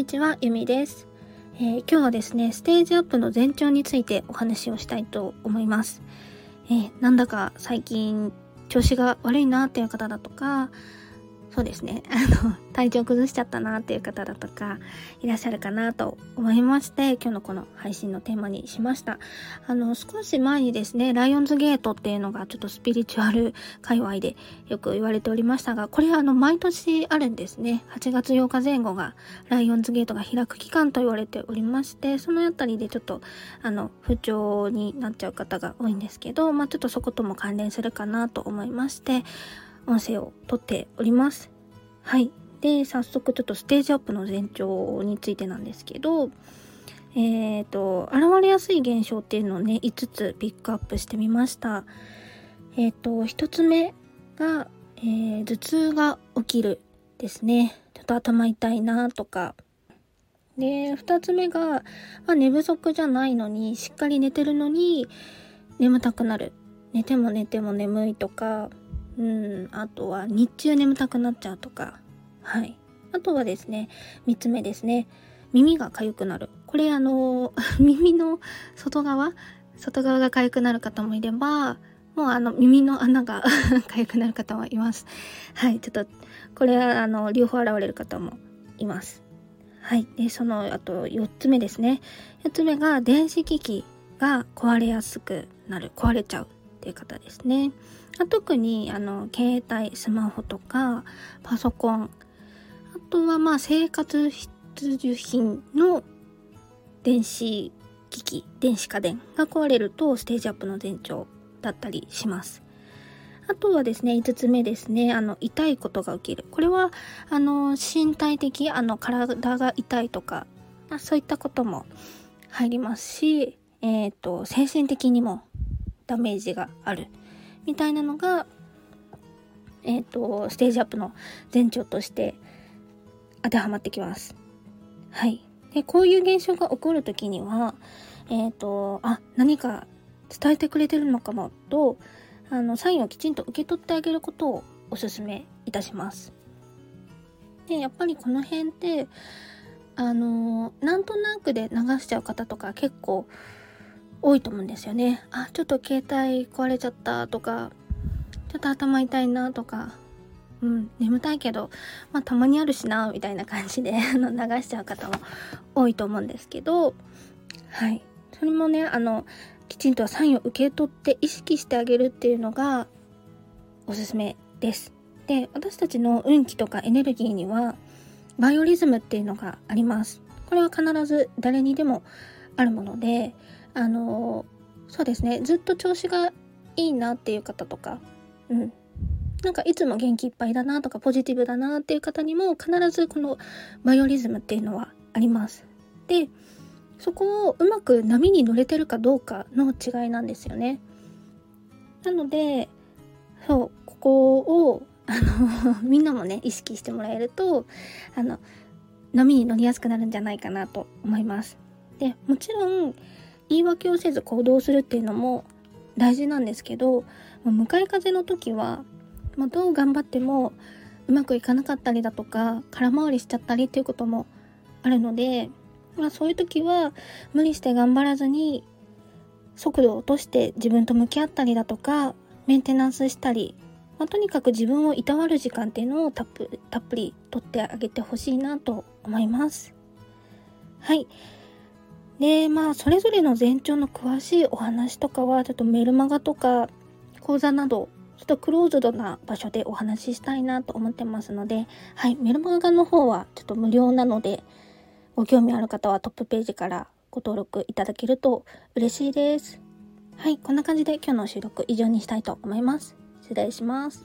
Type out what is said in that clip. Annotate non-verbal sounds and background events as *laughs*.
にちは、ゆみです、えー、今日はですね、ステージアップの前兆についてお話をしたいと思います。えー、なんだか最近調子が悪いなっていう方だとか、そうですね。*laughs* あの、体調崩しちゃったなっていう方だとか、いらっしゃるかなと思いまして、今日のこの配信のテーマにしました。あの、少し前にですね、ライオンズゲートっていうのがちょっとスピリチュアル界隈でよく言われておりましたが、これあの、毎年あるんですね。8月8日前後が、ライオンズゲートが開く期間と言われておりまして、そのあたりでちょっと、あの、不調になっちゃう方が多いんですけど、まあちょっとそことも関連するかなと思いまして、音声を撮っております。はい。で、早速ちょっとステージアップの前兆についてなんですけど、えっ、ー、と、現れやすい現象っていうのをね、5つピックアップしてみました。えっ、ー、と、1つ目が、えー、頭痛が起きるですね。ちょっと頭痛いなとか。で、2つ目が、まあ、寝不足じゃないのに、しっかり寝てるのに、眠たくなる。寝ても寝ても眠いとか、うん、あとは日中眠たくなっちゃうとか、はい。あとはですね、三つ目ですね、耳が痒くなる。これあの、*laughs* 耳の外側外側が痒くなる方もいれば、もうあの耳の穴が *laughs* 痒くなる方もいます。はい、ちょっと、これはあの、両方現れる方もいます。はい。で、その、あと4つ目ですね。4つ目が電子機器が壊れやすくなる。壊れちゃうっていう方ですね。特にあの携帯スマホとかパソコンあとはまあ生活必需品の電子機器電子家電が壊れるとステージアップの前兆だったりしますあとはですね、5つ目ですね、あの、痛いことが起きる。これは、あの、身体的、あの、体が痛いとか、そういったことも入りますし、えっ、ー、と、精神的にもダメージがある。みたいなのが、えっ、ー、と、ステージアップの前兆として当てはまってきます。はい。で、こういう現象が起こるときには、えっ、ー、と、あ、何か伝えてくれてるのかもと、あの、サインをきちんと受け取ってあげることをお勧めいたします。で、やっぱりこの辺って、あの、なんとなくで流しちゃう方とか結構多いと思うんですよね。あ、ちょっと携帯壊れちゃったとか、ちょっと頭痛いなとか、うん、眠たいけど、まあたまにあるしな、みたいな感じで *laughs* 流しちゃう方も多いと思うんですけど、はい。それもね、あの、きちんとサインを受け取って意識してあげるっていうのがおすすめです。で、私たちの運気とかエネルギーには、バイオリズムっていうのがあります。これは必ず誰にでもあるもので、あのそうですねずっと調子がいいなっていう方とかうんなんかいつも元気いっぱいだなとかポジティブだなっていう方にも必ずこのバイオリズムっていうのはあります。でそこをうまく波に乗れてるかどうかの違いなんですよね。なのでそうここをあの *laughs* みんなもね意識してもらえるとあの波に乗りやすくなるんじゃないかなと思います。でもちろん言い訳をせず行動するっていうのも大事なんですけど向かい風の時は、まあ、どう頑張ってもうまくいかなかったりだとか空回りしちゃったりっていうこともあるので、まあ、そういう時は無理して頑張らずに速度を落として自分と向き合ったりだとかメンテナンスしたり、まあ、とにかく自分をいたわる時間っていうのをたっぷりとってあげてほしいなと思います。はい。で、まあ、それぞれの前兆の詳しいお話とかは、ちょっとメルマガとか講座など、ちょっとクローズドな場所でお話ししたいなと思ってますので、はい、メルマガの方はちょっと無料なので、ご興味ある方はトップページからご登録いただけると嬉しいです。はい、こんな感じで今日の収録以上にしたいと思います。失礼します。